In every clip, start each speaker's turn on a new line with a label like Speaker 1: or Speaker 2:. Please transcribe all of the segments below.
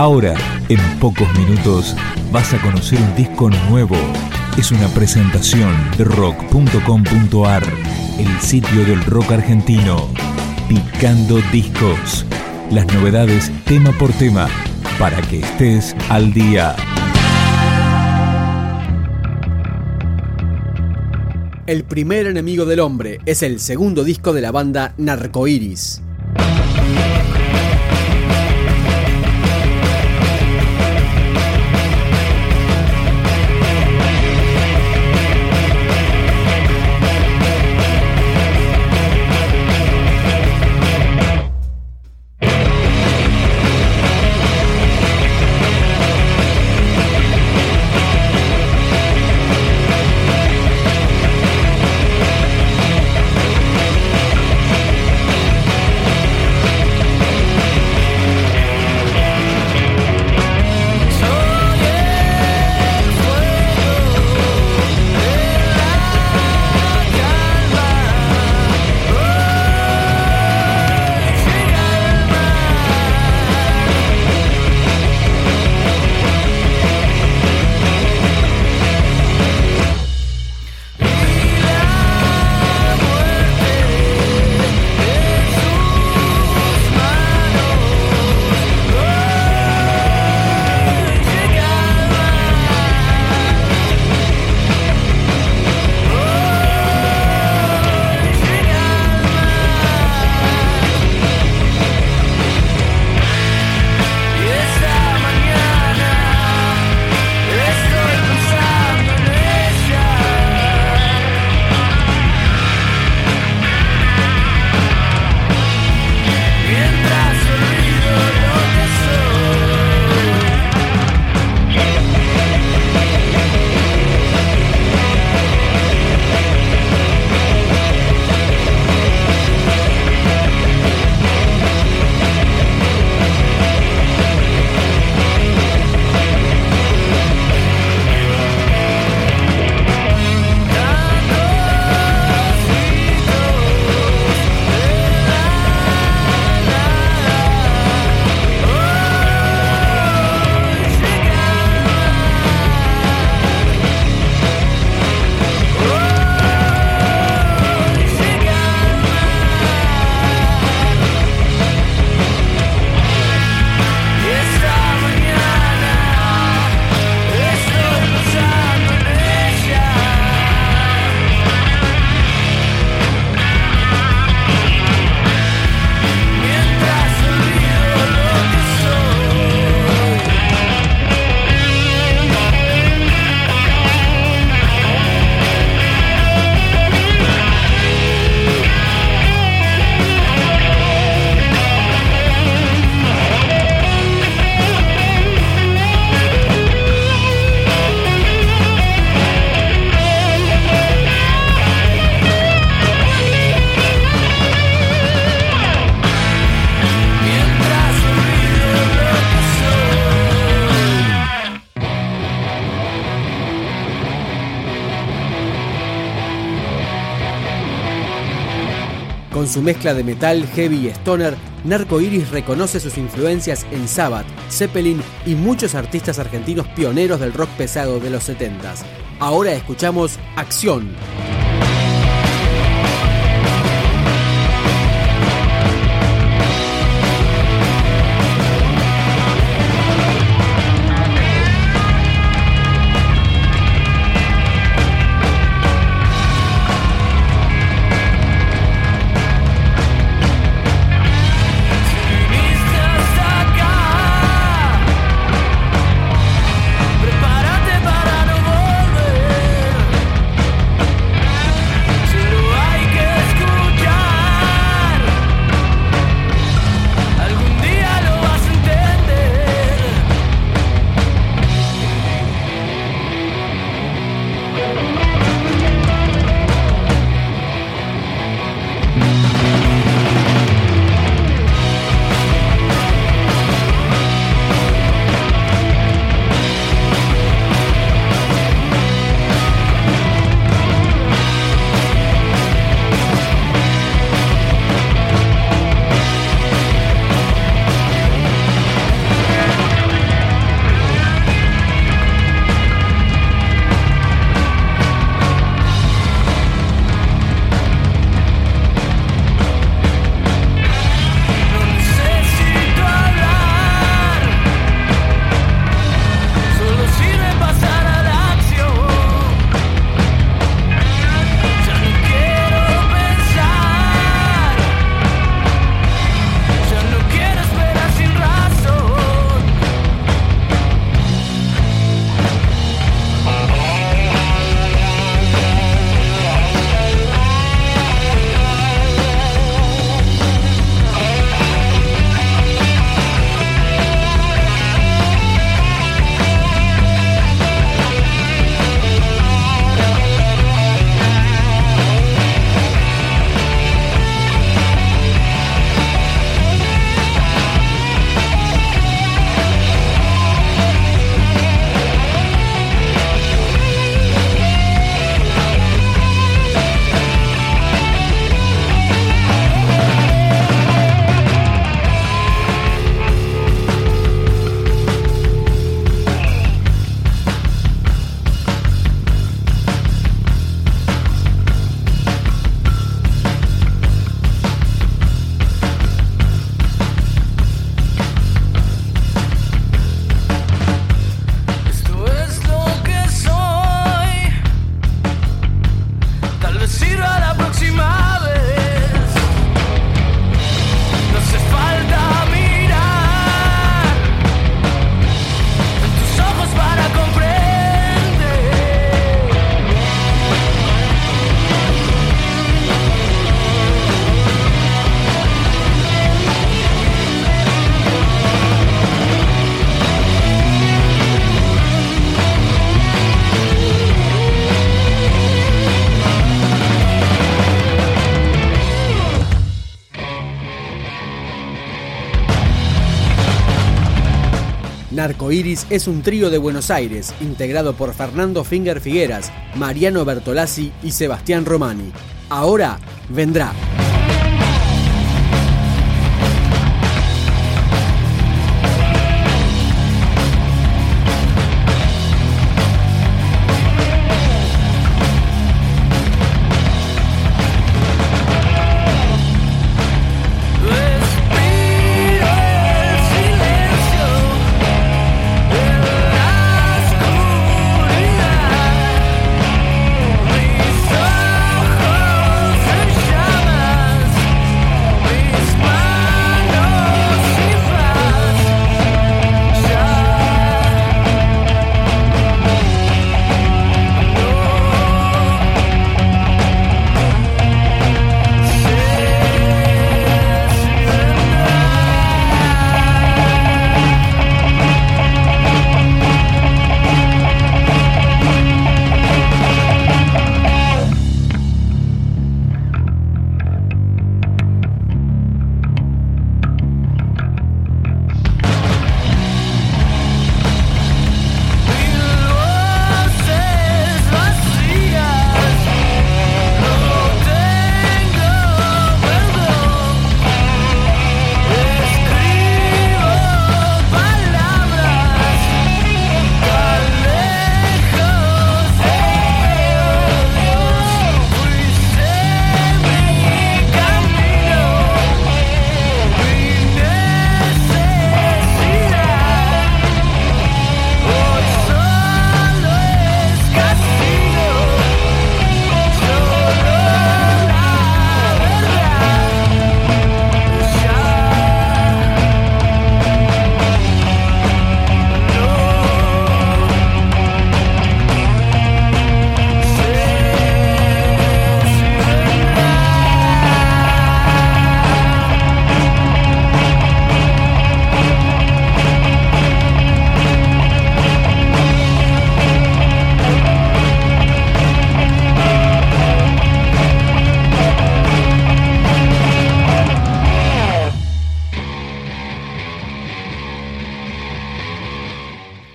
Speaker 1: Ahora, en pocos minutos, vas a conocer un disco nuevo. Es una presentación de rock.com.ar, el sitio del rock argentino. Picando discos. Las novedades tema por tema, para que estés al día.
Speaker 2: El primer enemigo del hombre es el segundo disco de la banda Narcoiris. Su mezcla de metal, heavy y stoner, Narco Iris reconoce sus influencias en Sabbath, Zeppelin y muchos artistas argentinos pioneros del rock pesado de los 70s. Ahora escuchamos Acción. Narco Iris es un trío de Buenos Aires, integrado por Fernando Finger Figueras, Mariano Bertolazzi y Sebastián Romani. Ahora vendrá.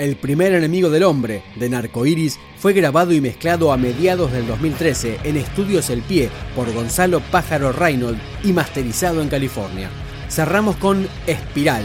Speaker 2: El primer enemigo del hombre, de Narcoiris, fue grabado y mezclado a mediados del 2013 en Estudios El Pie por Gonzalo Pájaro Reynolds y masterizado en California. Cerramos con Espiral.